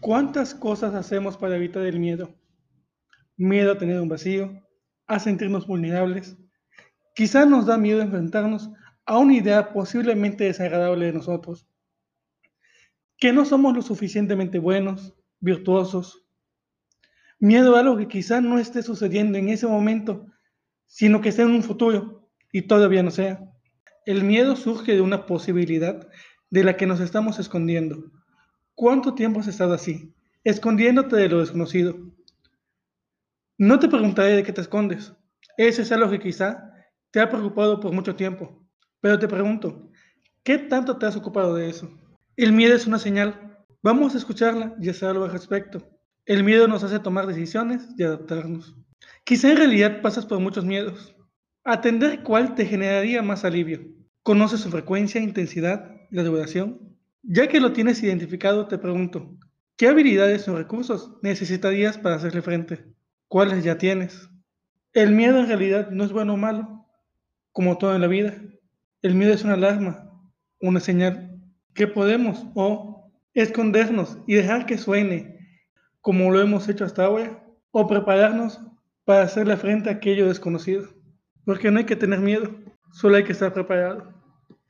¿Cuántas cosas hacemos para evitar el miedo? Miedo a tener un vacío, a sentirnos vulnerables. Quizá nos da miedo enfrentarnos a una idea posiblemente desagradable de nosotros. Que no somos lo suficientemente buenos, virtuosos. Miedo a algo que quizá no esté sucediendo en ese momento, sino que sea en un futuro y todavía no sea. El miedo surge de una posibilidad de la que nos estamos escondiendo ¿Cuánto tiempo has estado así, escondiéndote de lo desconocido? No te preguntaré de qué te escondes. Ese es algo que quizá te ha preocupado por mucho tiempo. Pero te pregunto, ¿qué tanto te has ocupado de eso? El miedo es una señal. Vamos a escucharla y hacer algo al respecto. El miedo nos hace tomar decisiones y adaptarnos. Quizá en realidad pasas por muchos miedos. Atender cuál te generaría más alivio. ¿Conoces su frecuencia, intensidad, la duración? Ya que lo tienes identificado, te pregunto, ¿qué habilidades o recursos necesitarías para hacerle frente? ¿Cuáles ya tienes? El miedo en realidad no es bueno o malo, como todo en la vida. El miedo es una alarma, una señal que podemos o escondernos y dejar que suene como lo hemos hecho hasta ahora, o prepararnos para hacerle frente a aquello desconocido. Porque no hay que tener miedo, solo hay que estar preparado.